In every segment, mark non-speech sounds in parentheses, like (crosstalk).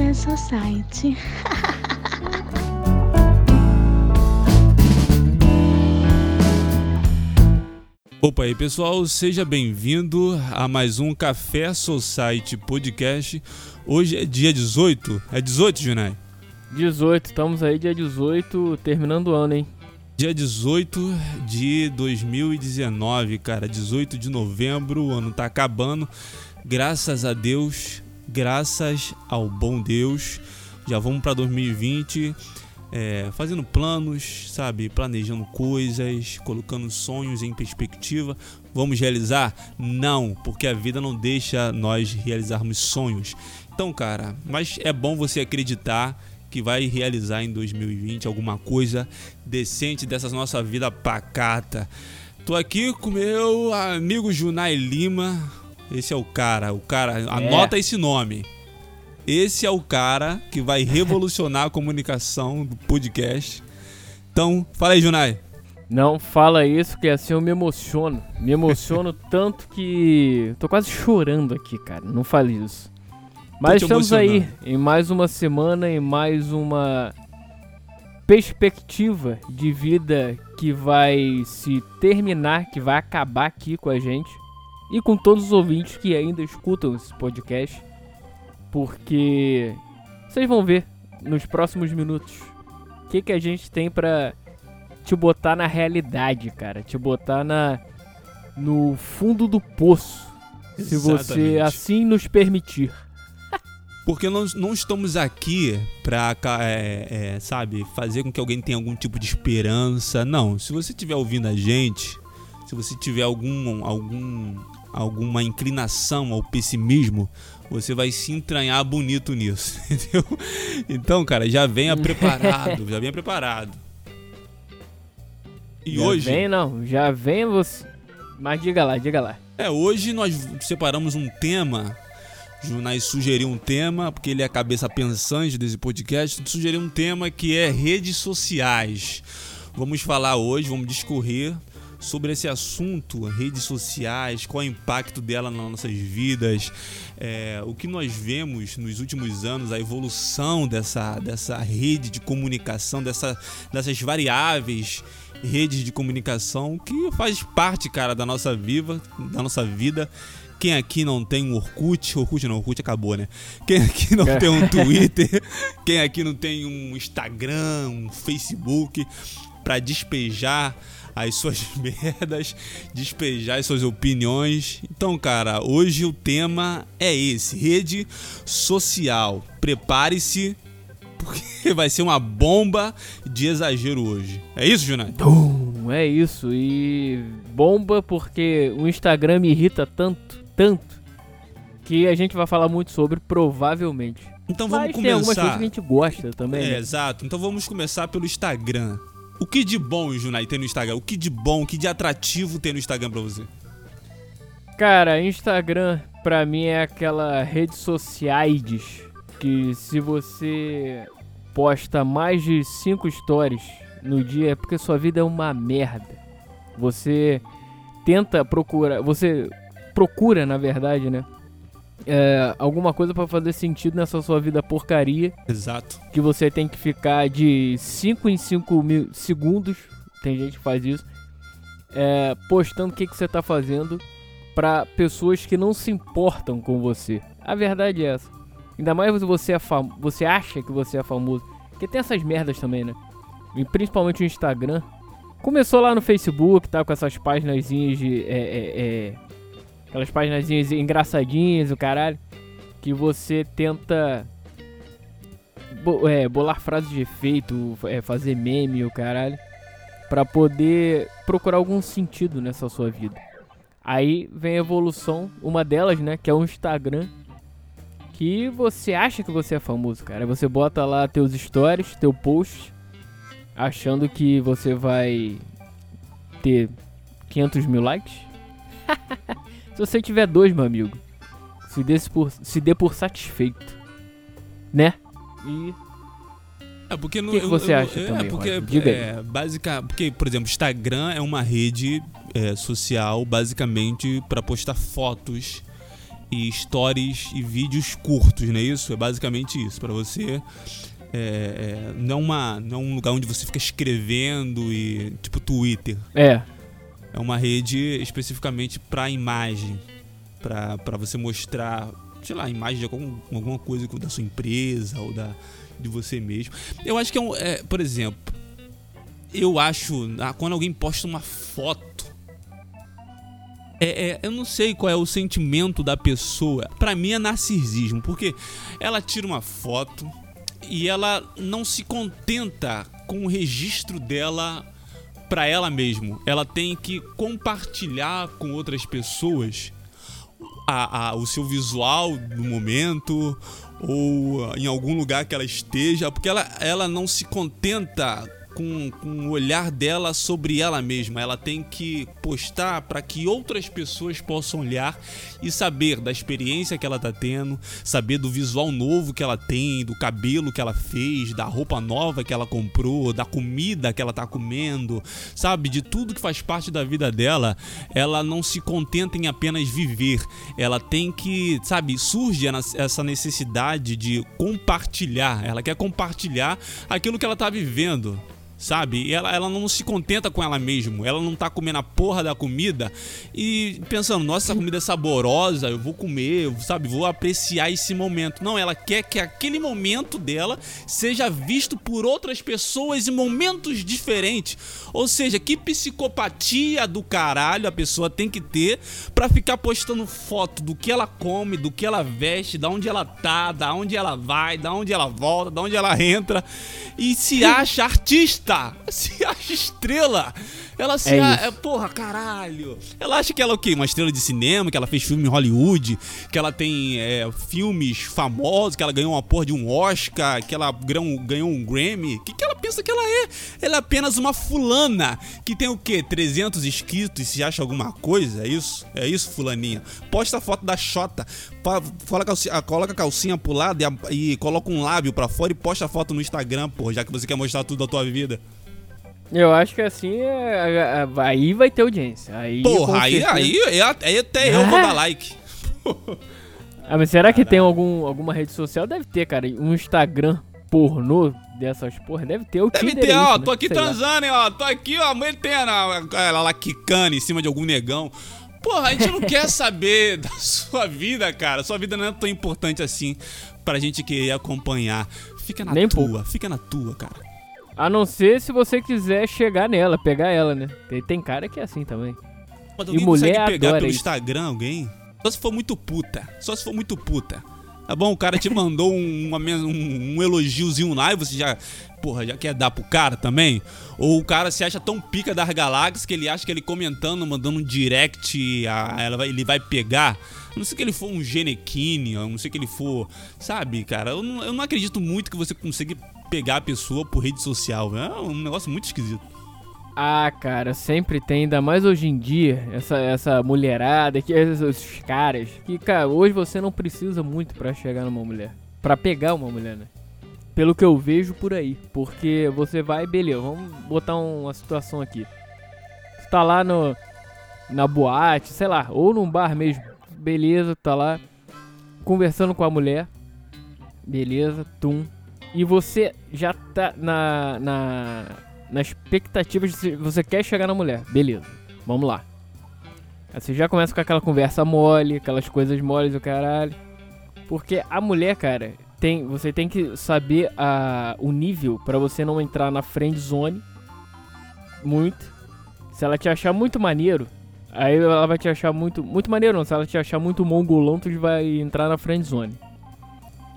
Café Society. (laughs) Opa aí pessoal, seja bem-vindo a mais um Café Society Podcast. Hoje é dia 18, é 18, Junai? 18, estamos aí dia 18, terminando o ano, hein? Dia 18 de 2019, cara, 18 de novembro, o ano tá acabando. Graças a Deus, graças ao bom Deus, já vamos para 2020 é, fazendo planos, sabe? Planejando coisas, colocando sonhos em perspectiva. Vamos realizar? Não, porque a vida não deixa nós realizarmos sonhos. Então, cara, mas é bom você acreditar que vai realizar em 2020 alguma coisa decente dessa nossa vida pacata. Tô aqui com meu amigo Junai Lima. Esse é o cara, o cara, anota é. esse nome. Esse é o cara que vai (laughs) revolucionar a comunicação do podcast. Então, fala aí, Junai. Não fala isso, que assim eu me emociono. Me emociono (laughs) tanto que. tô quase chorando aqui, cara. Não fale isso. Mas estamos aí em mais uma semana, em mais uma perspectiva de vida que vai se terminar, que vai acabar aqui com a gente e com todos os ouvintes que ainda escutam esse podcast. Porque vocês vão ver nos próximos minutos o que, que a gente tem pra te botar na realidade, cara. Te botar na no fundo do poço. Se você assim nos permitir. (laughs) Porque nós não estamos aqui pra, é, é, sabe, fazer com que alguém tenha algum tipo de esperança. Não, se você estiver ouvindo a gente, se você tiver algum, algum, alguma inclinação ao pessimismo, você vai se entranhar bonito nisso, (laughs) entendeu? Então, cara, já venha (laughs) preparado, já venha preparado. E já hoje. Vem, não, já vem você. Mas diga lá, diga lá. É, hoje nós separamos um tema. Junais sugeriu um tema, porque ele é a cabeça pensante desse podcast. Sugeriu um tema que é redes sociais. Vamos falar hoje, vamos discorrer sobre esse assunto, redes sociais, qual é o impacto dela nas nossas vidas, é, o que nós vemos nos últimos anos, a evolução dessa, dessa rede de comunicação, dessa, dessas variáveis redes de comunicação que faz parte, cara, da nossa viva, da nossa vida. Quem aqui não tem um Orkut? Orkut não, Orkut acabou, né? Quem aqui não tem um (laughs) Twitter? Quem aqui não tem um Instagram, um Facebook para despejar as suas (laughs) merdas, despejar as suas opiniões. Então, cara, hoje o tema é esse: rede social. Prepare-se, porque (laughs) vai ser uma bomba de exagero hoje. É isso, Junai? É isso. E bomba porque o Instagram me irrita tanto, tanto, que a gente vai falar muito sobre, provavelmente. Então vamos Mas começar. Tem algumas coisas que a gente gosta também. É, né? exato. Então vamos começar pelo Instagram. O que de bom, Junai, tem no Instagram? O que de bom, o que de atrativo tem no Instagram pra você? Cara, Instagram pra mim é aquela rede sociais que se você posta mais de 5 stories no dia é porque sua vida é uma merda. Você tenta procurar, você procura, na verdade, né? É, alguma coisa para fazer sentido nessa sua vida porcaria. Exato. Que você tem que ficar de 5 em 5 segundos, tem gente que faz isso, é, postando o que, que você tá fazendo para pessoas que não se importam com você. A verdade é essa. Ainda mais você, é fam você acha que você é famoso. Porque tem essas merdas também, né? E principalmente o Instagram. Começou lá no Facebook, tá? Com essas páginas de. É, é, é Aquelas páginas engraçadinhas, o caralho. Que você tenta bo é, bolar frases de efeito, é, fazer meme, o caralho. Pra poder procurar algum sentido nessa sua vida. Aí vem a evolução, uma delas, né? Que é o Instagram. Que você acha que você é famoso, cara. Você bota lá teus stories, teu post. Achando que você vai ter 500 mil likes. (laughs) Se você tiver dois, meu amigo, se dê por, se dê por satisfeito. Né? E. É porque O que, que, você eu, acha é, também? Porque, Diga é, básica, porque, por exemplo, Instagram é uma rede é, social basicamente para postar fotos e stories e vídeos curtos, não é isso? É basicamente isso, para você é, é, não, uma, não um lugar onde você fica escrevendo e tipo Twitter. É. É uma rede especificamente para imagem, para você mostrar, sei lá, imagem de algum, alguma coisa da sua empresa ou da de você mesmo. Eu acho que é, um, é por exemplo, eu acho quando alguém posta uma foto é, é, eu não sei qual é o sentimento da pessoa. Para mim é narcisismo, porque ela tira uma foto e ela não se contenta com o registro dela para ela mesma. Ela tem que compartilhar com outras pessoas a, a, o seu visual do momento ou em algum lugar que ela esteja, porque ela, ela não se contenta com, com o olhar dela sobre ela mesma. Ela tem que postar para que outras pessoas possam olhar e saber da experiência que ela está tendo, saber do visual novo que ela tem, do cabelo que ela fez, da roupa nova que ela comprou, da comida que ela está comendo, sabe? De tudo que faz parte da vida dela. Ela não se contenta em apenas viver. Ela tem que, sabe, surge essa necessidade de compartilhar. Ela quer compartilhar aquilo que ela está vivendo sabe? E ela, ela não se contenta com ela mesma, ela não tá comendo a porra da comida e pensando, nossa, essa comida é saborosa, eu vou comer, sabe? Vou apreciar esse momento. Não, ela quer que aquele momento dela seja visto por outras pessoas em momentos diferentes. Ou seja, que psicopatia do caralho a pessoa tem que ter para ficar postando foto do que ela come, do que ela veste, da onde ela tá, da onde ela vai, da onde ela volta, da onde ela entra e se (laughs) acha artista, se acha estrela. Ela se. É a... É, porra, caralho. Ela acha que ela é o quê? Uma estrela de cinema, que ela fez filme em Hollywood, que ela tem é, filmes famosos, que ela ganhou uma porra de um Oscar, que ela ganhou um Grammy. O que, que ela pensa que ela é? Ela é apenas uma fulana que tem o quê? 300 inscritos e se acha alguma coisa? É isso? É isso, fulaninha? Posta a foto da Xota, coloca, coloca a calcinha pro lado e, e coloca um lábio pra fora e posta a foto no Instagram, porra, já que você quer mostrar tudo da tua vida. Eu acho que assim, é, é, é, aí vai ter audiência. Aí, Porra, aí, aí, aí, até eu (laughs) vou dar like. ah, mas será que tem algum, alguma rede social? Deve ter, cara. Um Instagram pornô dessas porra. Deve ter o Deve Tinder. ter, é ó. né? Tô aqui Sei transando, hein, ó. Tô aqui, ó. Metendo ela lá quicando em cima de algum negão. Porra, a gente não quer saber (laughs) da sua vida, cara. Sua vida não é tão importante assim pra gente querer acompanhar. Fica na Nem tua, pouco. fica na tua, cara. A não ser se você quiser chegar nela, pegar ela, né? Tem, tem cara que é assim também. Mas E mulher consegue pegar pelo isso. Instagram alguém? Só se for muito puta. Só se for muito puta. Tá bom? O cara te mandou um, um, um elogiozinho lá e você já. Porra, já quer dar pro cara também? Ou o cara se acha tão pica das galáxias que ele acha que ele comentando, mandando um direct, a, ela vai- ele vai pegar. A não sei que ele for um genequine, a não sei que ele for. Sabe, cara? Eu não, eu não acredito muito que você consiga pegar a pessoa por rede social. É um negócio muito esquisito. Ah, cara, sempre tem, ainda mais hoje em dia, essa, essa mulherada, que, esses, caras, que, cara, hoje você não precisa muito pra chegar numa mulher. Pra pegar uma mulher, né? Pelo que eu vejo por aí. Porque você vai, beleza, vamos botar um- uma situação aqui. Você tá lá no, na boate, sei lá, ou num bar mesmo. Beleza, tá lá conversando com a mulher. Beleza, tum. E você já tá na, na, na expectativa de se você quer chegar na mulher. Beleza, vamos lá. Aí você já começa com aquela conversa mole, aquelas coisas moles do caralho. Porque a mulher, cara, tem, você tem que saber a, o nível pra você não entrar na friend zone muito. Se ela te achar muito maneiro, aí ela vai te achar muito. Muito maneiro não, se ela te achar muito mongolão, tu vai entrar na friend zone.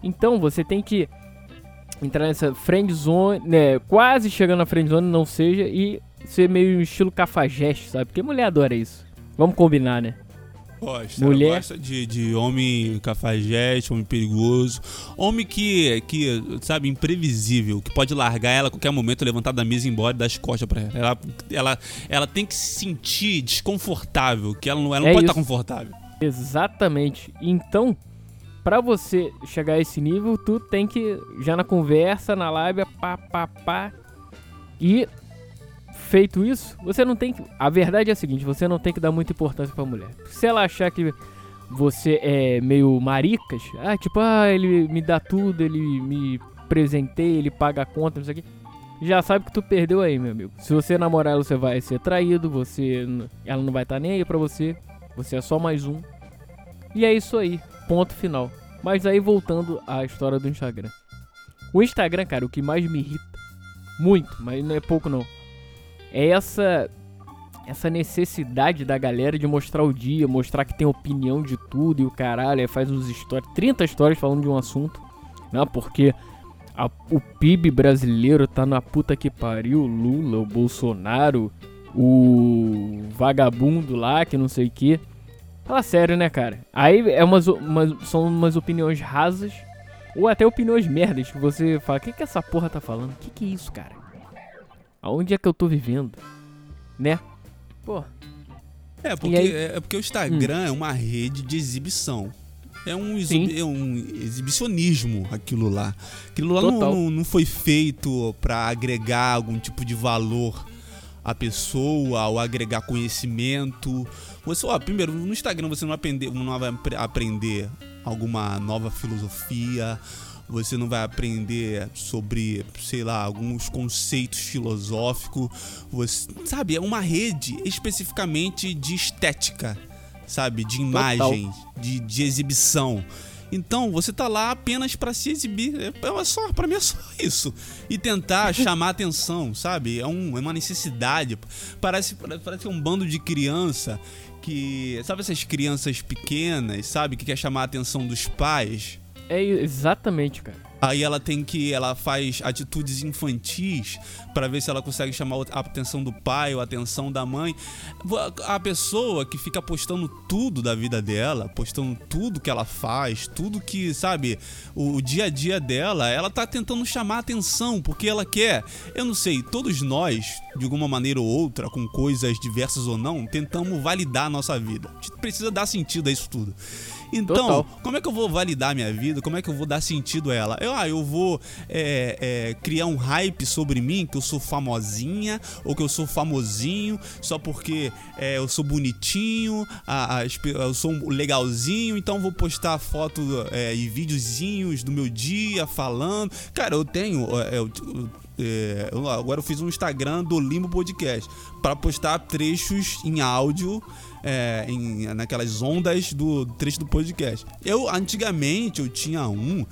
Então você tem que entrar nessa friend zone, né, quase chegando na friend zone, não seja, e ser meio estilo cafajeste, sabe? Porque mulher adora isso. Vamos combinar, né? Gosta, Mulher- gosta de, de homem cafajeste, homem perigoso, homem que, que, sabe, imprevisível, que pode largar ela a qualquer momento, levantar da mesa e ir embora e dar as costas pra ela. Ela, ela, ela tem que se sentir desconfortável, que ela não, ela não É pode estar confortável. Exatamente. Então, pra você chegar a esse nível, tu tem que já na conversa, na lábia, pá, pá, pá. E feito isso, você não tem que. A verdade é a seguinte: você não tem que dar muita importância pra mulher. Se ela achar que você é meio maricas, ah, tipo, ah, ele me dá tudo, ele me presenteia, ele paga a conta, não sei o quê. Já sabe que tu perdeu aí, meu amigo. Se você namorar você vai ser traído, você ela não vai estar tá nem aí pra você. Você é só mais um. E é isso aí, ponto final. Mas aí voltando à história do Instagram. O Instagram, cara, o que mais me irrita, muito, mas não é pouco não, é essa essa necessidade da galera de mostrar o dia, mostrar que tem opinião de tudo e o caralho, faz uns stories, 30 histórias falando de um assunto, né? Porque a, o PIB brasileiro tá na puta que pariu, Lula, o Bolsonaro, o vagabundo lá, que não sei o que. Fala sério, né, cara? Aí é umas, umas, são umas opiniões rasas, ou até opiniões merdas, que você fala, o que, que essa porra tá falando? O que, que é isso, cara? Aonde é que eu tô vivendo? Né? Pô. É porque, aí... é porque o Instagram hum. é uma rede de exibição. É um, é um exibicionismo aquilo lá. Aquilo lá não, não, foi feito para agregar algum tipo de valor à pessoa ou agregar conhecimento. Você, ó, primeiro, no Instagram você não, aprender, não vai aprender alguma nova filosofia, você não vai aprender sobre, sei lá, alguns conceitos filosóficos. Você, sabe, é uma rede especificamente de estética, sabe, de imagem, de, de exibição. Então, você tá lá apenas para se exibir. É, é só, para mim é só isso. E tentar (laughs) chamar atenção, sabe? É, um, é uma necessidade. Parece, parece um bando de criança que. Sabe essas crianças pequenas, sabe? Que quer chamar a atenção dos pais. É exatamente, cara. Aí ela tem que. Ela faz atitudes infantis para ver se ela consegue chamar a atenção do pai ou a atenção da mãe. A pessoa que fica postando tudo da vida dela, postando tudo que ela faz, tudo que, sabe, o, o dia a dia dela, ela tá tentando chamar atenção porque ela quer. Eu não sei, todos nós, de alguma maneira ou outra, com coisas diversas ou não, tentamos validar a nossa vida. A gente precisa dar sentido a isso tudo. Então, Total. como é que eu vou validar minha vida? Como é que eu vou dar sentido a ela? Eu, ah, eu vou é, é, criar um hype sobre mim, que eu sou famosinha, ou que eu sou famosinho, só porque é, eu sou bonitinho, a, a, eu sou legalzinho, então vou postar foto é, e videozinhos do meu dia falando. Cara, eu tenho. É, eu, é, agora eu fiz um Instagram do Limbo Podcast para postar trechos em áudio é, em, naquelas ondas do trecho do podcast. Eu, antigamente, eu tinha um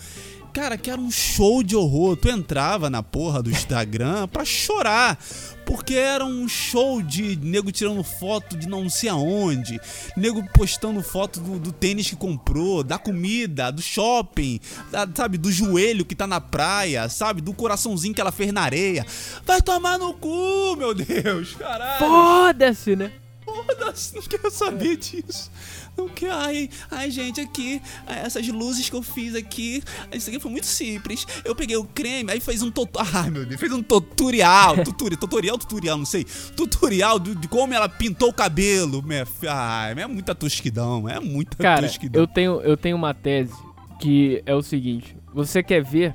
Cara, que era um show de horror. Tu entrava na porra do Instagram (laughs) pra chorar. Porque era um show de nego tirando foto de não sei aonde, nego postando foto do, do tênis que comprou, da comida, do shopping, da, sabe, do joelho que tá na praia, sabe, do coraçãozinho que ela fez na areia. Vai tomar no cu, meu Deus, caralho. Foda-se, né? Foda-se, não quero saber disso. Não quero. Ai, ai, gente, aqui, essas luzes que eu fiz aqui, isso aqui foi muito simples. Eu peguei o creme, aí fez um tutorial. Ai, meu Deus, fez um tutorial. tutorial, tutorial, tutorial, não sei. Tutorial de, de como ela pintou o cabelo. Minha, ai, é muita tosquidão, é muita Cara, tosquidão. Eu tenho, eu tenho uma tese que é o seguinte: você quer ver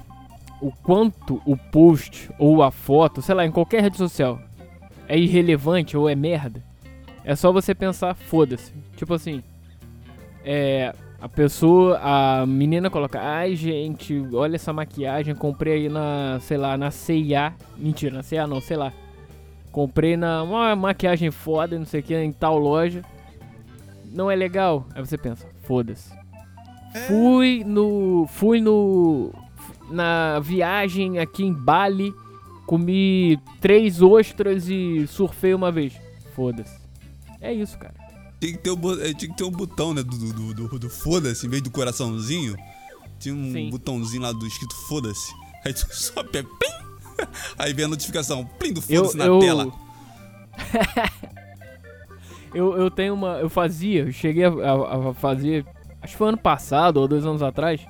o quanto o post ou a foto, sei lá, em qualquer rede social, é irrelevante ou é merda? É só você pensar, foda-se. Tipo assim, é, a pessoa, a menina coloca, ai gente, olha essa maquiagem, comprei aí na, sei lá, na CIA. Mentira, na CIA não, sei lá. Comprei na uma maquiagem foda, não sei o que, em tal loja. Não é legal? Aí você pensa, foda-se. É. Fui no. Fui no. Na viagem aqui em Bali, comi três ostras e surfei uma vez. Foda-se. É isso, cara. Tinha que ter, o, eh, tinha que ter um botão, né? Do, do, do, do foda-se, em vez do coraçãozinho. Tinha um Sim. botãozinho lá do escrito foda-se. Aí tu (laughs) só pé, pim! Aí vem a notificação, plim do foda-se na eu... tela. (laughs) eu, eu tenho uma. Eu fazia, eu cheguei a, a, a, fazer. Acho que foi ano passado ou dois anos atrás.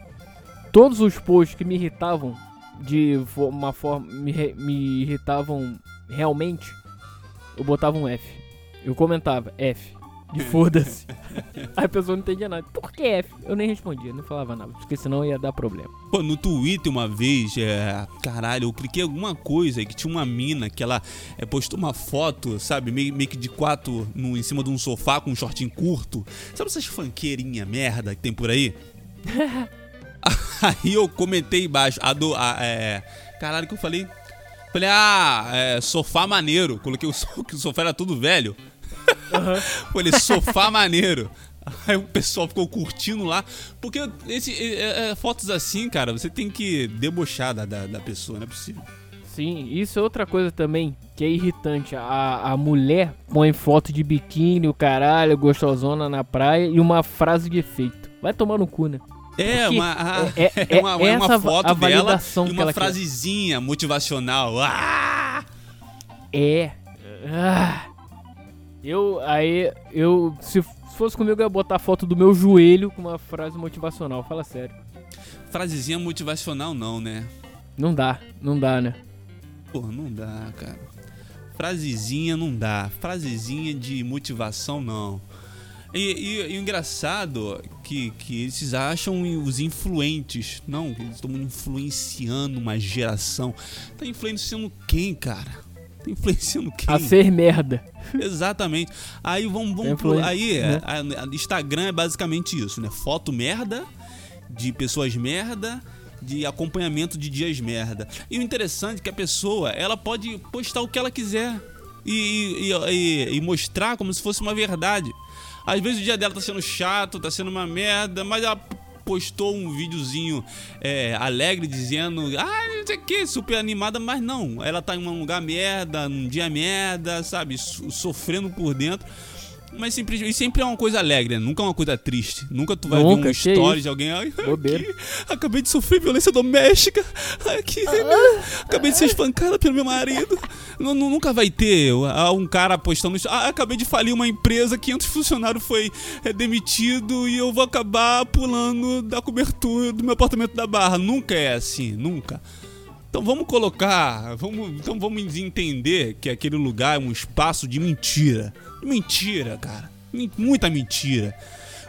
Todos os posts que me irritavam de uma forma. Me, me irritavam realmente. Eu botava um F. Eu comentava F. de (laughs) foda-se. Aí a pessoa não entendia nada. Por que F? Eu nem respondia, não falava nada, porque senão ia dar problema. Pô, no Twitter uma vez, é. Caralho, eu cliquei alguma coisa que tinha uma mina que ela é, postou uma foto, sabe, meio, meio que de quatro no, em cima de um sofá com um shortinho curto. Sabe essas fanqueirinha merda que tem por aí? (laughs) aí eu comentei embaixo, a do. A, é, caralho, que eu falei? Falei, ah, é, sofá maneiro. Coloquei o, (laughs) que o sofá era tudo velho. Uhum. Falei, sofá maneiro. Aí o pessoal ficou curtindo lá. Porque esse, é, é, fotos assim, cara, você tem que debochar da, da, da, pessoa, não é possível. Sim, isso é outra coisa também que é irritante. A, a mulher põe foto de biquíni, o caralho, gostosona na praia e uma frase de efeito. Vai tomar no cu, né? É, uma, é, é, (laughs) é, uma, é uma foto dela e uma frasezinha quer. motivacional. Ah! É. Ah. Eu, aí, eu, se fosse comigo, eu ia botar a foto do meu joelho com uma frase motivacional. Fala sério. Frasezinha motivacional não, né? Não dá, não dá, né? Pô, não dá, cara. Frasezinha não dá. Frasezinha de motivação não. E, e, e, o engraçado que, que eles acham os influentes. Não, eles estão influenciando uma geração. Tá influenciando quem, cara? Tá influenciando quem? A ser merda. Exatamente. Aí vamos, vamos pro, aí né? a, a Instagram é basicamente isso, né? Foto merda de pessoas merda de acompanhamento de dias merda. E o interessante é que a pessoa, ela pode postar o que ela quiser e, e, e, e mostrar como se fosse uma verdade. Às vezes o dia dela tá sendo chato, tá sendo uma merda, mas ela postou um videozinho é, alegre dizendo, ah, não sei o que, super animada, mas não, ela tá em um lugar merda, num dia merda, sabe, sofrendo por dentro. Mas sempre, e sempre é uma coisa alegre, né? Nunca é uma coisa triste. Nunca tu vai Nunca, ver um story de alguém. Ai, aqui, acabei de sofrer violência doméstica. Aqui, ah, acabei de ser espancada pelo meu marido. nunca vai ter um cara postando. Ah, acabei de falir uma empresa, 500 funcionários foi é, demitido e eu vou acabar pulando da cobertura do meu apartamento da Barra. Nunca é assim, nunca. Então vamos colocar, vamos, então vamos entender que aquele lugar é um espaço de mentira. Mentira, cara. Muita mentira.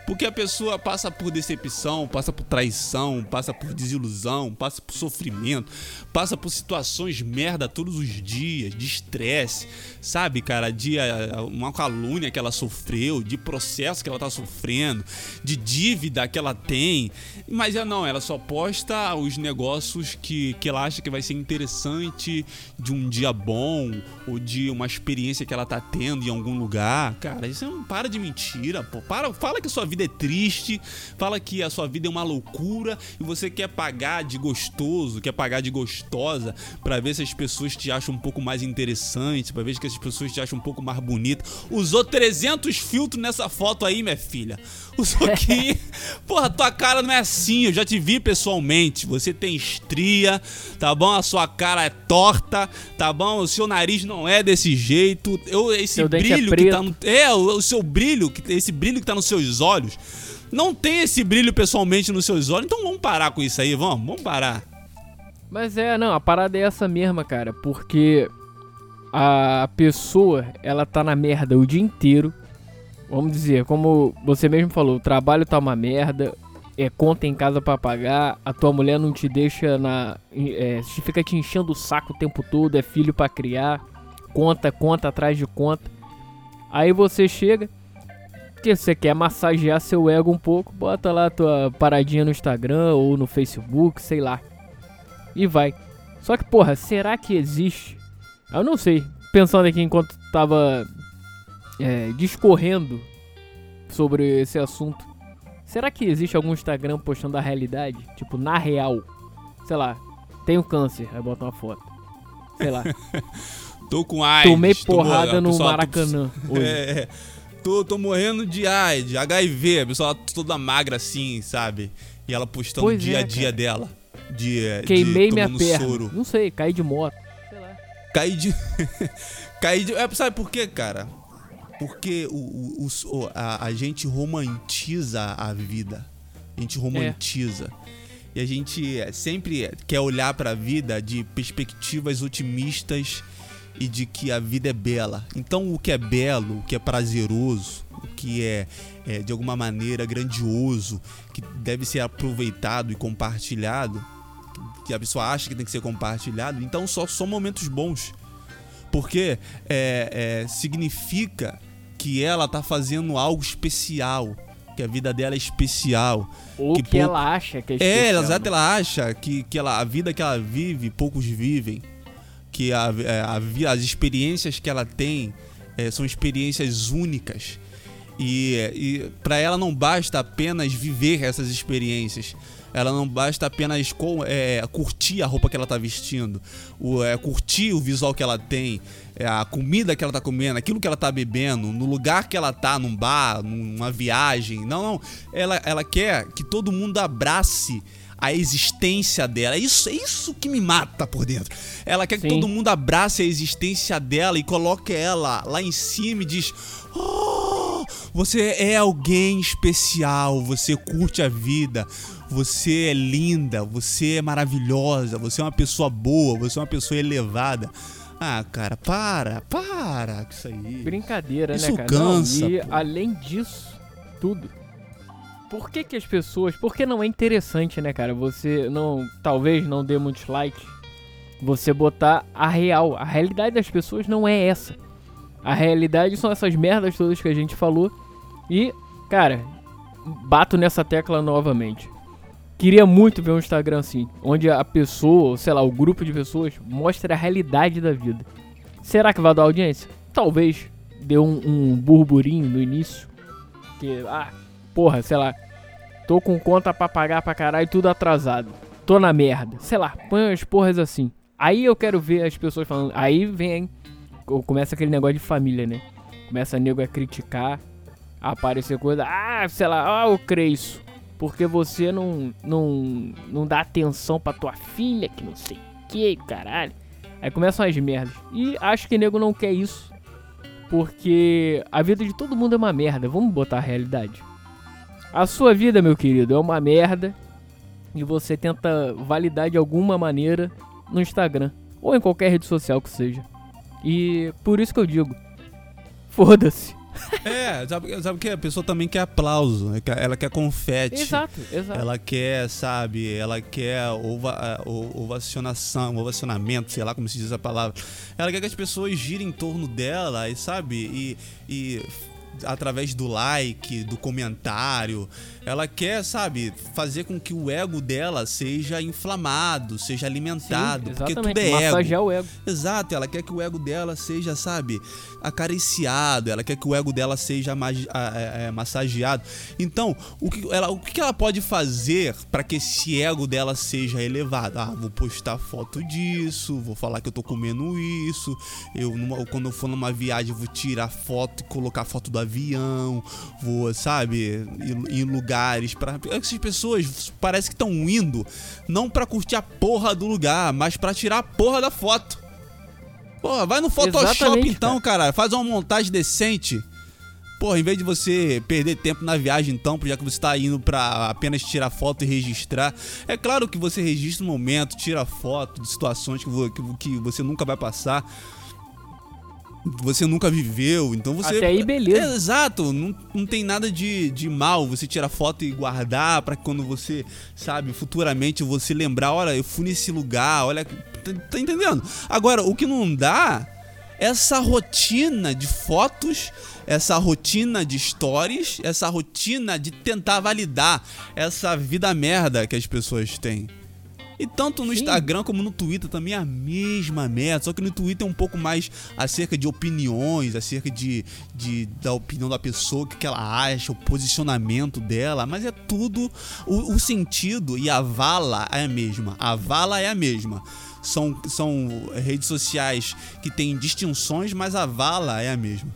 Porque a pessoa passa por decepção, passa por traição, passa por desilusão, passa por sofrimento, passa por situações merda todos os dias, de estresse, sabe, cara? De eh, uma calúnia que ela sofreu, de processo que ela tá sofrendo, de dívida que ela tem. Mas ela não, ela só posta os negócios que, que ela acha que vai ser interessante de um dia bom ou de uma experiência que ela tá tendo em algum lugar. Cara, isso não para de mentira, pô. Para, fala que sua vida vida é triste, fala que a sua vida é uma loucura e você quer pagar de gostoso, quer pagar de gostosa para ver se as pessoas te acham um pouco mais interessante, para ver se as pessoas te acham um pouco mais bonita. Usou 300 filtros nessa foto aí, minha filha. Usou aqui. Porra, tua cara não é assim, eu já te vi pessoalmente. Você tem estria, tá bom? A sua cara é torta, tá bom? O seu nariz não é desse jeito. Eu, esse seu brilho é que tá no. É, o, o seu brilho, esse brilho que tá nos seus olhos olhos. Não tem esse brilho pessoalmente nos seus olhos, então vamos parar com isso aí, vamos, vamos parar. Mas é, não, a parada é essa mesma, cara, porque a pessoa, ela tá na merda o dia inteiro. Vamos dizer, como você mesmo falou, o trabalho tá uma merda, é conta em casa para pagar, a tua mulher não te deixa na. É, fica te enchendo o saco o tempo todo, é filho para criar, conta, conta atrás de conta. Aí você chega, que você quer massagear seu ego um pouco, bota lá tua paradinha no Instagram ou no Facebook, sei lá. E vai. Só que, porra, será que existe? Eu não sei. Pensando aqui enquanto tava é, discorrendo sobre esse assunto. Será que existe algum Instagram postando a realidade? Tipo, na real. Sei lá, tenho câncer, aí bota uma foto. Sei lá. (laughs) Tô com AIDS. Tomei porrada tomou, no pessoal, Maracanã. (laughs) Tô... É, é tô, tô morrendo de AIDS, HIV, a pessoa toda magra assim, sabe? E ela postando o dia a é, dia dela. De, Queimei de, minha perna. Soro. Não sei, caí de moto. Sei lá. Caí de. (laughs) caí de. É, sabe por quê, cara? Porque o, o, o a, a, gente romantiza a vida. A gente romantiza. É. E a gente sempre quer olhar para a vida de perspectivas otimistas e de que a vida é bela. Então, o que é belo, o que é prazeroso, que é, é de alguma maneira grandioso, que deve ser aproveitado e compartilhado, que a pessoa acha que tem que ser compartilhado, então só são momentos bons. Porque é, é, significa que ela tá fazendo algo especial, que a vida dela é especial. Ou que, que ela acha que é especial. É, exato, né? ela acha que, que ela, a vida que ela vive, poucos vivem. Que a, é, a, as experiências que ela tem é, são experiências únicas. E, e para ela não basta apenas viver essas experiências. Ela não basta apenas com, é, curtir a roupa que ela está vestindo, o, é, curtir o visual que ela tem, é, a comida que ela está comendo, aquilo que ela está bebendo, no lugar que ela está, num bar, numa viagem. Não, não. Ela, ela quer que todo mundo abrace a existência dela. É isso, é isso que me mata por dentro. Ela quer Sim. que todo mundo abrace a existência dela e coloque ela lá em cima e diz: oh, você é alguém especial, você curte a vida, você é linda, você é maravilhosa, você é uma pessoa boa, você é uma pessoa elevada. Ah, cara, para, para com isso aí. Brincadeira, isso né, cara? Cansa, Não, e pô. além disso, tudo. Por que que as pessoas... Porque não é interessante, né, cara? Você não... Talvez não dê muitos likes. Você botar a real. A realidade das pessoas não é essa. A realidade são essas merdas todas que a gente falou. E, cara, bato nessa tecla novamente. Queria muito ver um Instagram assim, onde a pessoa, sei lá, o grupo de pessoas mostra a realidade da vida. Será que vai dar audiência? Talvez dê um, um burburinho no início. Que, ah, porra, sei lá, tô com conta pra pagar pra caralho tudo atrasado. Tô na merda. Sei lá, põe as porras assim. Aí eu quero ver as pessoas falando. Aí vem. Começa aquele negócio de família, né? Começa a nego a criticar, a aparecer coisa. Ah, sei lá, ah, o Creiço porque você não, não, não dá atenção pra tua filha, que não sei o que, caralho. Aí começam as merdas. E acho que nego não quer isso. Porque a vida de todo mundo é uma merda. Vamos botar a realidade. A sua vida, meu querido, é uma merda. E você tenta validar de alguma maneira no Instagram. Ou em qualquer rede social que seja. E por isso que eu digo: foda-se. (laughs) É, sabe, sabe que a pessoa também quer aplauso, né? ela quer confete. Exato, exato. Ela quer, sabe, ela quer ova, ovacionação, ovacionamento, sei lá como se diz a palavra. Ela quer que as pessoas girem em torno dela e, sabe, e, e através do like, do comentário. Ela quer, sabe, fazer com que o ego dela seja inflamado, seja alimentado. Sim, porque tudo é ego. o ego. Exato, ela quer que o ego dela seja, sabe, acariciado. Ela quer que o ego dela seja é, é, massageado. Então, o que ela, o que ela pode fazer para que esse ego dela seja elevado? Ah, vou postar foto disso, vou falar que eu tô comendo isso. Eu, quando eu for numa viagem, vou tirar foto e colocar foto do avião, vou, sabe, em, lugares para essas pessoas parece que estão indo não para curtir a porra do lugar, mas para tirar a porra da foto. Porra, vai no Photoshop Exatamente, então, cara. cara. Faz uma montagem decente. Porra, em vez de você perder tempo na viagem, então, já que você está indo para apenas tirar foto e registrar, é claro que você registra o momento, tira foto de situações que, que você nunca vai passar você nunca viveu, então você. Até aí, beleza. É, exato, não, não tem nada de, de mal você tirar foto e guardar para quando você, sabe, futuramente você lembrar: olha, eu fui nesse lugar, olha. Tá, tá entendendo? Agora, o que não dá é essa rotina de fotos, essa rotina de stories, essa rotina de tentar validar essa vida merda que as pessoas têm. E tanto no Sim. Instagram como no Twitter também é a mesma merda. Só que no Twitter é um pouco mais acerca de opiniões, acerca de, de da opinião da pessoa, o que, ela acha, o posicionamento dela. Mas é tudo. O, o sentido e a vala é a mesma. A vala é a mesma. São, são redes sociais que têm distinções, mas a vala é a mesma.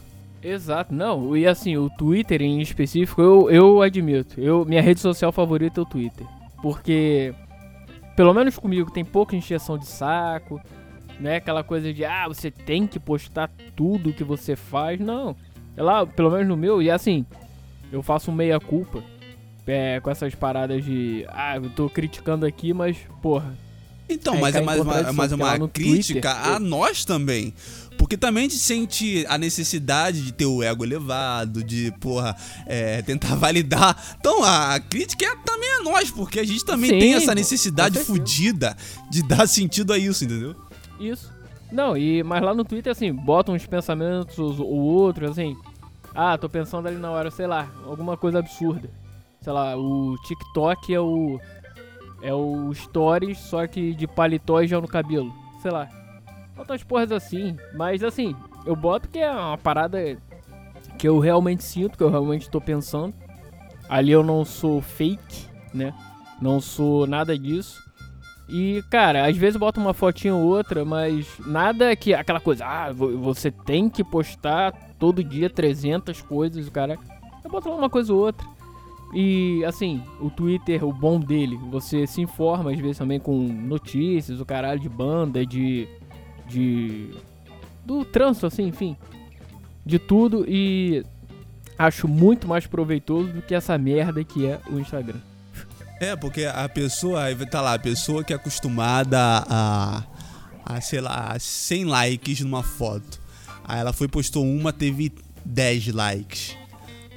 Exato, não, e assim, o Twitter em específico, eu, eu admito, eu, minha rede social favorita é o Twitter, porque pelo menos comigo, tem pouca encheção de saco, né? Aquela coisa de, ah, você tem que postar tudo que você faz. Não. É lá, pelo menos no meu, e assim, eu faço meia-culpa é, com essas paradas de, ah, eu tô criticando aqui, mas, porra. Então, mas é mais uma, é lá uma crítica Twitter, a nós também. Porque também a gente sente a necessidade de ter o ego elevado, de, porra, é, tentar (laughs) validar. Então a crítica é também a nós, porque a gente também Sim, tem essa necessidade fodida de dar sentido a isso, entendeu? Isso. Não, e mas lá no Twitter, assim, botam uns pensamentos ou outros, assim. Ah, tô pensando ali na hora, sei lá, alguma coisa absurda. Sei lá, o TikTok é o. É o Stories, só que de paletó e gel no cabelo. Sei lá. Botam as porras assim. Mas assim, eu boto que é uma parada que eu realmente sinto, que eu realmente tô pensando. Ali eu não sou fake, né? Não sou nada disso. E, cara, às vezes boto uma fotinha ou outra, mas nada que aquela coisa, ah, vo- você tem que postar todo dia 300 coisas, cara. Eu boto lá uma coisa ou outra. E, assim, o Twitter, o bom dele, você se informa às vezes também com notícias, o caralho de banda, de. De. do trânsito, assim, enfim. De tudo e acho muito mais proveitoso do que essa merda que é o Instagram. É, porque a pessoa, tá lá, a pessoa que é acostumada a, a sei lá, a 100 likes numa foto. Aí ela foi, postou uma, teve 10 likes.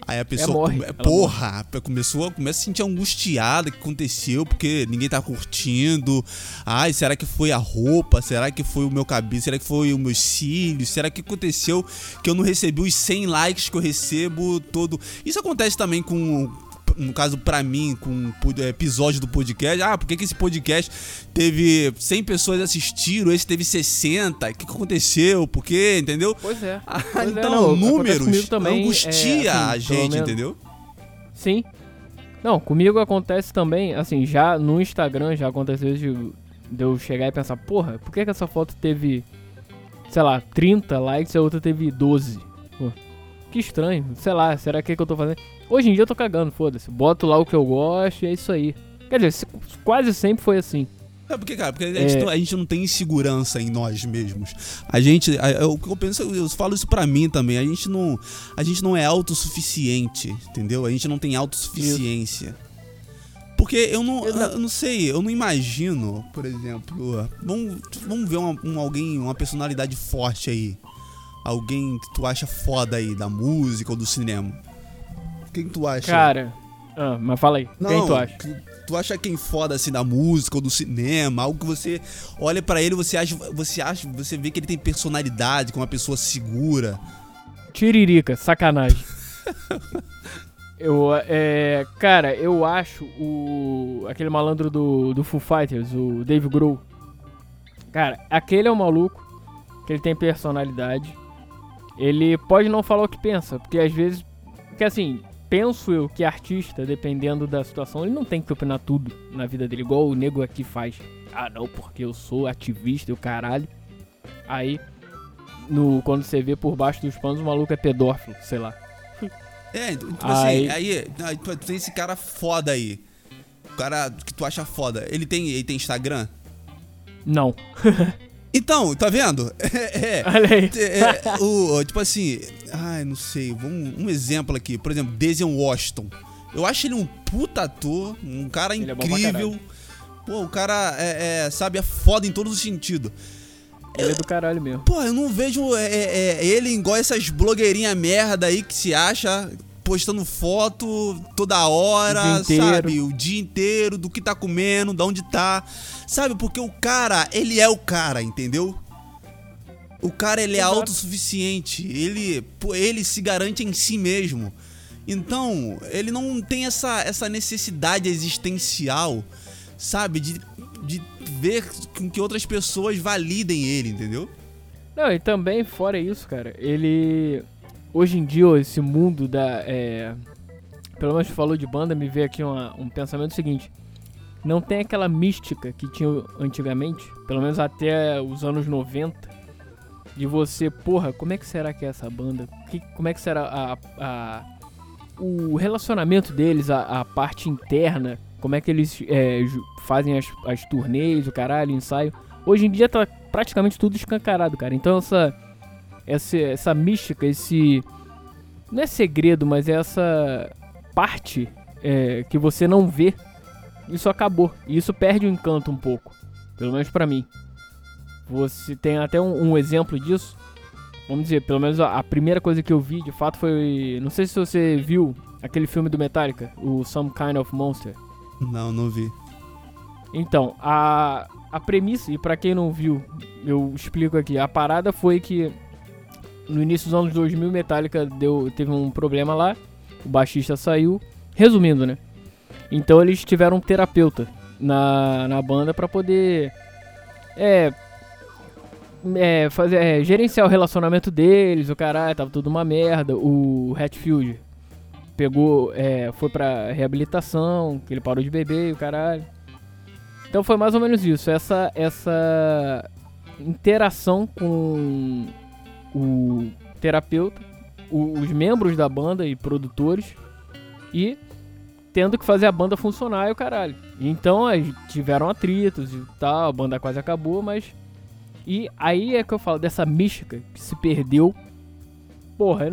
Aí a pessoa, morre, come- ela porra, começou, começa a se sentir angustiada, que aconteceu, porque ninguém tá curtindo. Ai, será que foi a roupa? Será que foi o meu cabelo? Será que foi os meus cílios? Será que aconteceu que eu não recebi os 100 likes que eu recebo todo? Isso acontece também com no caso pra mim, com o pod- episódio do podcast, ah, por que, que esse podcast teve 100 pessoas assistiram, esse teve 60? O que, que aconteceu? Por quê? Entendeu? Pois é. Ah, Pois é, então, não, acontece números também, angustia é, assim, a gente, menos- entendeu? Sim. Não, comigo acontece também, assim, já no Instagram já aconteceu de, de eu chegar e pensar, porra, por que, que essa foto teve, sei lá, 30 likes e a outra teve 12? Pô, que estranho, sei lá, será que é que eu tô fazendo? Hoje em dia eu tô cagando, foda-se. Boto lá o que eu gosto e é isso aí. Quer dizer, se- quase sempre foi assim. É porque, cara, porque a gente, É. não, a gente não tem insegurança em nós mesmos. A gente, a- eu- o que eu penso, eu falo isso pra mim também. A gente não, a gente não é autossuficiente, entendeu? A gente não tem autossuficiência. Porque eu não, eu não sei, eu não imagino, por exemplo, vamos, vamos ver uma- um, alguém, uma personalidade forte aí. Alguém que tu acha foda aí, da música ou do cinema. Quem tu acha? Cara, ah, mas fala aí, Não, quem tu acha? Tu, tu acha quem foda assim da música ou do cinema, algo que você olha pra ele, você acha, você acha, você vê que ele tem personalidade, que é uma pessoa segura. Tiririca, sacanagem. (laughs) eu, é, cara, eu acho o aquele malandro do, do Foo Fighters, o Dave Grohl. Cara, aquele é um maluco que ele tem personalidade. Ele pode não falar o que pensa, porque às vezes, porque assim, penso eu que artista, dependendo da situação, ele não tem que opinar tudo na vida dele, igual o nego aqui faz. Ah, não, porque eu sou ativista e o caralho. Aí no, quando você vê por baixo dos panos, o maluco é pedófilo, sei lá. É, então, tipo Aí- assim, aí, aí tu tu tem esse cara foda aí. O cara que tu acha foda. Ele tem, ele tem Instagram? Não. (laughs) Então, tá vendo? (laughs) É, é. Olha aí. É, o, tipo assim, ai, não sei, vamos, um exemplo aqui, por exemplo, Denzel Washington. Eu acho ele um puta ator, um cara Ele é incrível. Pô, o cara é, é, sabe, é foda em todos os sentidos. Ele é do caralho mesmo. Pô, eu não vejo é, é, é, ele igual essas blogueirinhas merda aí que se acha postando foto toda hora, O sabe? O dia inteiro, do que tá comendo, da onde tá. Sabe? Porque o cara, ele é o cara, entendeu? O cara, ele é Exato. autossuficiente. Ele, ele se garante em si mesmo. Então, ele não tem essa, essa necessidade existencial, sabe? De, de ver com que outras pessoas validem ele, entendeu? Não, e também, fora isso, cara, ele. Hoje em dia, esse mundo da. É... Pelo menos falou de banda, me veio aqui uma- um pensamento seguinte. Não tem aquela mística que tinha antigamente, pelo menos até os anos 90, de você, porra, como é que será que é essa banda? Que- como é que será a, a- o relacionamento deles, a, a parte interna, como é que eles é, fazem as, as turnês, o caralho, ensaio. Hoje em dia tá praticamente tudo escancarado, cara. Então essa, essa, essa mística, esse. Não é segredo, mas é essa parte é, que você não vê, isso acabou. E isso perde o encanto um pouco. Pelo menos pra mim. Você tem até um, um exemplo disso. Vamos dizer, pelo menos a, a primeira coisa que eu vi de fato foi. Não sei se você viu aquele filme do Metallica, o Some Kind of Monster. Não, não vi. Então, a, a premissa, e pra quem não viu, eu explico aqui. A parada foi que no início dos anos 2000, Metallica deu, teve um problema lá, o baixista saiu. Resumindo, né? Então eles tiveram um terapeuta na, na banda pra poder é, é, fazer, é, gerenciar o relacionamento deles, o caralho, tava tudo uma merda. O Hatfield pegou, é, foi pra reabilitação, que ele parou de beber o caralho. Então foi mais ou menos isso, essa, essa interação com o terapeuta, o- os membros da banda e produtores, e tendo que fazer a banda funcionar e o caralho. Então tiveram atritos e tal, a banda quase acabou, mas. E aí é que eu falo dessa mística que se perdeu. Porra,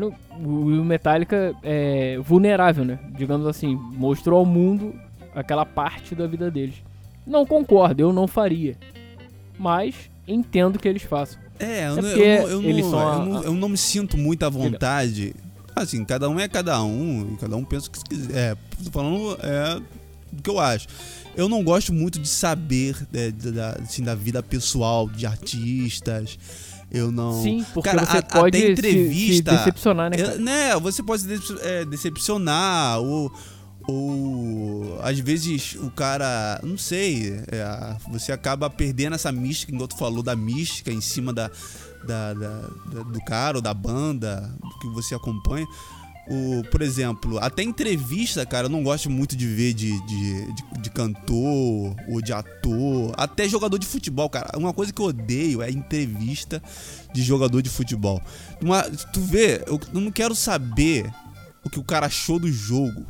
o Metallica é vulnerável, né? Digamos assim, mostrou ao mundo aquela parte da vida deles. Não concordo, eu não faria. Mas entendo que eles façam. É, eu, não- me sinto muito à vontade. Assim, cada um é cada um, e cada um pensa o que se quiser. É, tô falando é, do que eu acho. Eu não gosto muito de saber é, da, assim, da vida pessoal de artistas. Eu não. Sim, porque Cara, você a- pode até se- entrevista- se, decepcionar, né, cara? né, você pode se decep- é, decepcionar, ou, ou às vezes o cara, não sei, é, você acaba perdendo essa mística, tu falou, da mística em cima da, da, da- da- do cara ou da banda que você acompanha. O, por exemplo, até entrevista, cara, eu não gosto muito de ver de, de, de, de cantor ou de ator, até jogador de futebol, cara. Uma coisa que eu odeio é entrevista de jogador de futebol. Uma, tu vê, eu não quero saber o que o cara achou do jogo.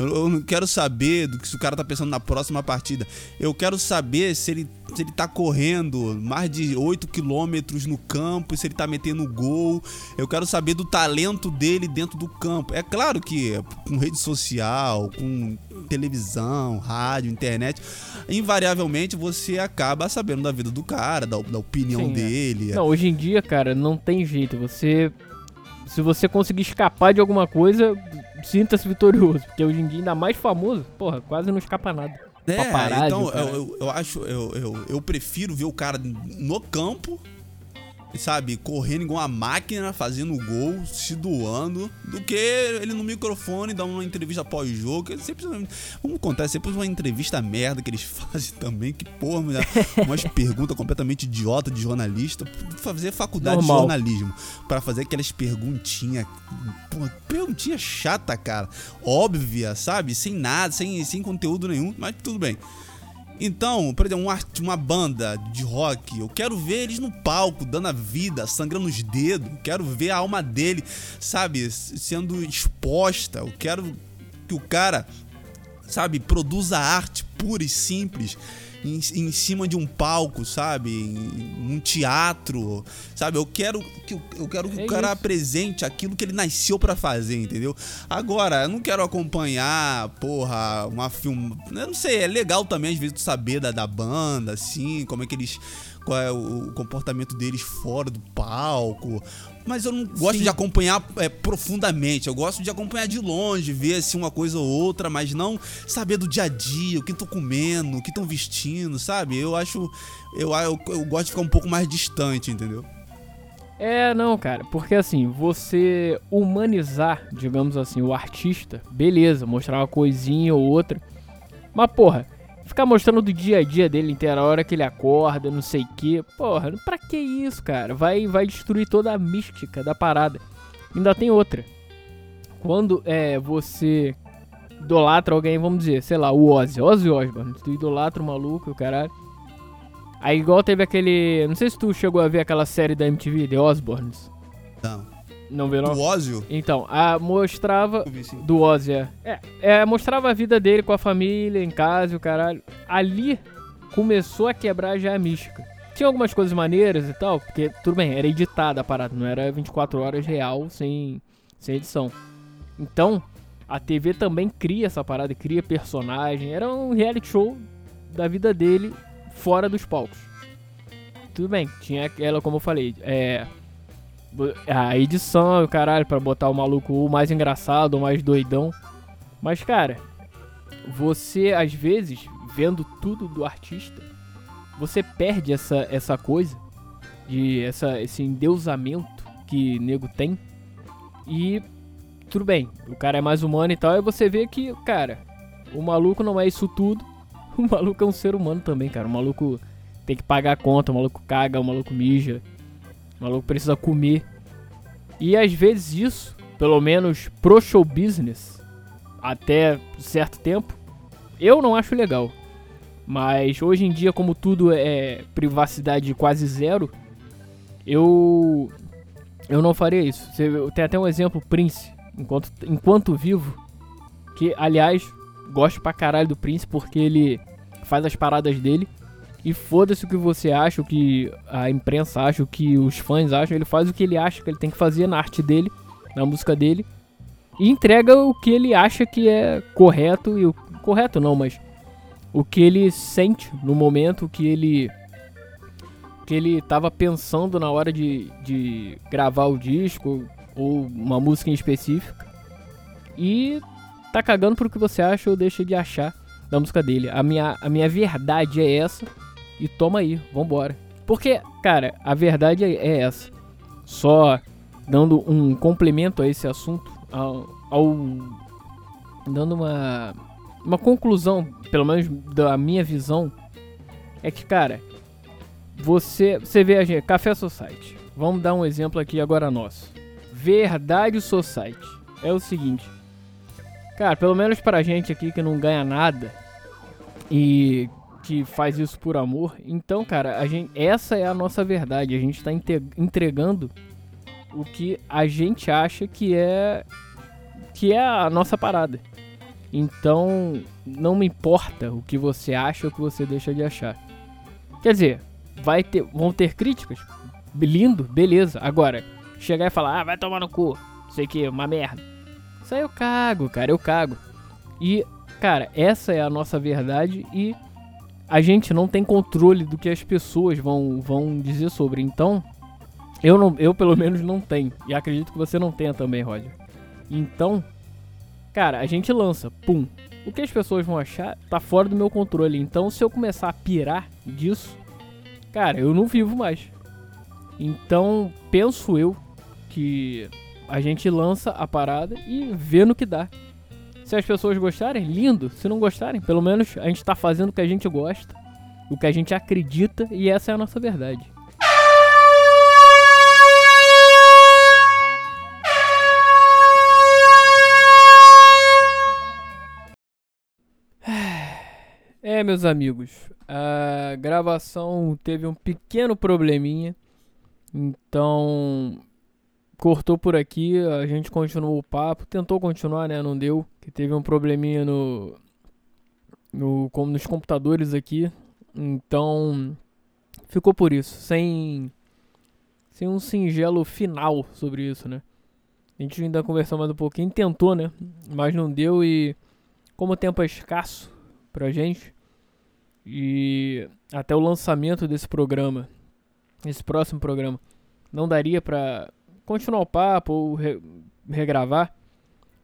Eu, eu não quero saber do que se o cara tá pensando na próxima partida. Eu quero saber se ele, se ele tá correndo mais de 8 quilômetros no campo, se ele tá metendo gol. Eu quero saber do talento dele dentro do campo. É claro que com rede social, com televisão, rádio, internet, invariavelmente você acaba sabendo da vida do cara, da, da opinião Sim, é. dele. Não, hoje em dia, cara, não tem jeito. Você. Se você conseguir escapar de alguma coisa, sinta-se vitorioso. Porque hoje em dia, ainda mais famoso, porra, quase não escapa nada. É, paparazzi, então eu, eu, eu acho, eu, eu, eu prefiro ver o cara no campo, sabe, correndo igual uma máquina, fazendo gol, se doando, do que ele no microfone dando uma entrevista pós-jogo. Sempre, vamos contar, é sempre uma entrevista merda que eles (laughs) fazem também, que porra, me dá umas (laughs) perguntas completamente idiota de jornalista. Fazer faculdade Normal. de jornalismo para fazer aquelas perguntinhas, porra, perguntinha chata, cara, óbvia, sabe, sem nada, sem, sem conteúdo nenhum, mas tudo bem. Então, por exemplo, um art- uma banda de rock, eu quero ver eles no palco, dando a vida, sangrando os dedos, quero ver a alma dele, sabe, sendo exposta, eu quero que o cara, sabe, produza arte pura e simples em, em cima de um palco, sabe, em um teatro, sabe, eu quero que, o- eu quero que É o cara isso. apresente aquilo que ele nasceu pra fazer, entendeu? Agora, eu não quero acompanhar, porra, uma filme. Eu não sei, é legal também às vezes tu saber da, da banda, assim, como é que eles. Qual é o comportamento deles fora do palco. Mas eu não gosto Sim. de acompanhar é, profundamente. Eu gosto de acompanhar de longe, ver assim uma coisa ou outra, mas não saber do dia a dia, o que estão comendo, o que estão vestindo, sabe? Eu acho. Eu, eu, eu gosto de ficar um pouco mais distante, entendeu? É, não, cara, porque assim, você humanizar, digamos assim, o artista, beleza, mostrar uma coisinha ou outra. Mas, porra, ficar mostrando do dia a dia dele inteira, a hora que ele acorda, não sei o que. Porra, pra que isso, cara? Vai, vai destruir toda a mística da parada. Ainda tem outra. Quando é você idolatra alguém, vamos dizer, sei lá, o Ozzy, Ozzy Osbourne, tu idolatra o maluco, o caralho. Aí igual teve aquele, não sei se tu chegou a ver aquela série da MTV, The Osbournes. Não. Não viu não? O Ózio? Então, a mostrava vi do Ozzy, é. é. é, mostrava a vida dele com a família, em casa e o caralho. Ali começou a quebrar já a mística. Tinha algumas coisas maneiras e tal, porque tudo bem, era editada a parada, não era 24 horas real sem, sem edição. Então, a TV também cria essa parada, cria personagem. Era um reality show da vida dele fora dos palcos. Tudo bem, tinha aquela, como eu falei, é. A edição, caralho, pra botar o maluco o mais engraçado, o mais doidão. Mas, cara, você às vezes, vendo tudo do artista, você perde essa, essa coisa de essa, esse endeusamento que nego tem. E tudo bem, o cara é mais humano e tal, e você vê que, cara, o maluco não é isso tudo. (laughs) O maluco é um ser humano também, cara. O maluco tem que pagar a conta, o maluco caga, o maluco mija, o maluco precisa comer. E às vezes isso, pelo menos pro show business, até certo tempo, eu não acho legal. Mas hoje em dia, como tudo é privacidade quase zero, eu eu não faria isso. Tem até um exemplo, Prince, enquanto, enquanto vivo, que aliás gosto pra caralho do Prince porque ele faz as paradas dele. E foda-se o que você acha, o que a imprensa acha, o que os fãs acham, ele faz o que ele acha que ele tem que fazer na arte dele, na música dele e entrega o que ele acha que é correto e o correto não, mas o que ele sente no momento, o que ele que ele estava pensando na hora de, de gravar o disco ou uma música em específica. E tá cagando pro que você acha ou deixa de achar da música dele. A minha, a minha verdade é essa e toma aí, vambora. Porque, cara, a verdade é essa. Só dando um complemento a esse assunto, ao, ao dando uma uma conclusão, pelo menos da minha visão, é que, cara, você, você vê a gente, Café Society. Vamos dar um exemplo aqui agora nosso. Verdade Society. É o seguinte. Cara, pelo menos pra gente aqui que não ganha nada e que faz isso por amor, então, cara, a gente, essa é a nossa verdade. A gente tá entregando o que a gente acha que é que é a nossa parada. Então, não me importa o que você acha ou o que você deixa de achar. Quer dizer, vai ter, vão ter críticas. Lindo, beleza. Agora, chegar e falar, ah, vai tomar no cu, sei que, uma merda. Isso aí eu cago, cara, eu cago. E, cara, essa é a nossa verdade e a gente não tem controle do que as pessoas vão, vão dizer sobre. Então, eu, não, eu pelo menos não tenho. E acredito que você não tenha também, Roger. Então, cara, a gente lança, pum. O que as pessoas vão achar tá fora do meu controle. Então, se eu começar a pirar disso, cara, eu não vivo mais. Então, penso eu que a gente lança a parada e vê no que dá. Se as pessoas gostarem, lindo. Se não gostarem, pelo menos a gente tá fazendo o que a gente gosta, o que a gente acredita e essa é a nossa verdade. É, meus amigos, a gravação teve um pequeno probleminha, então cortou por aqui, a gente continuou o papo, tentou continuar, né, não deu, que teve um probleminha no, no como nos computadores aqui, então ficou por isso, sem sem um singelo final sobre isso, né? A gente ainda conversou mais um pouquinho, tentou, né? Mas não deu e como o tempo é escasso, pra gente. E até o lançamento desse programa, esse próximo programa, não daria pra continuar o papo ou re regravar.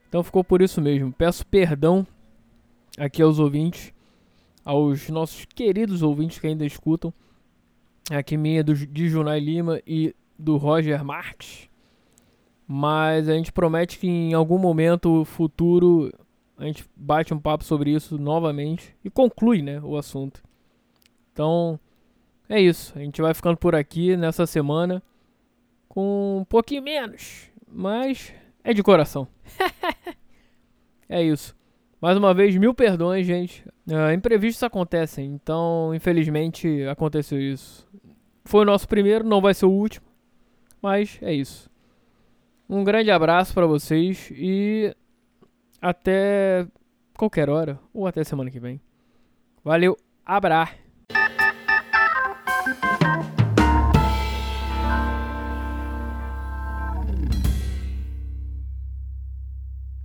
Então ficou por isso mesmo. Peço perdão aqui aos ouvintes, aos nossos queridos ouvintes que ainda escutam. Aqui minha do, de Junai Lima e do Roger Marques. Mas a gente promete que em algum momento futuro a gente bate um papo sobre isso novamente e conclui, né, o assunto. Então, é isso. A gente vai ficando por aqui nessa semana com um pouquinho menos, mas é de coração. (laughs) é isso. Mais uma vez, mil perdões, gente. Uh, imprevistos acontecem, então, infelizmente, aconteceu isso. Foi o nosso primeiro, não vai ser o último, mas é isso. Um grande abraço para vocês e até qualquer hora ou até semana que vem. Valeu, abraço.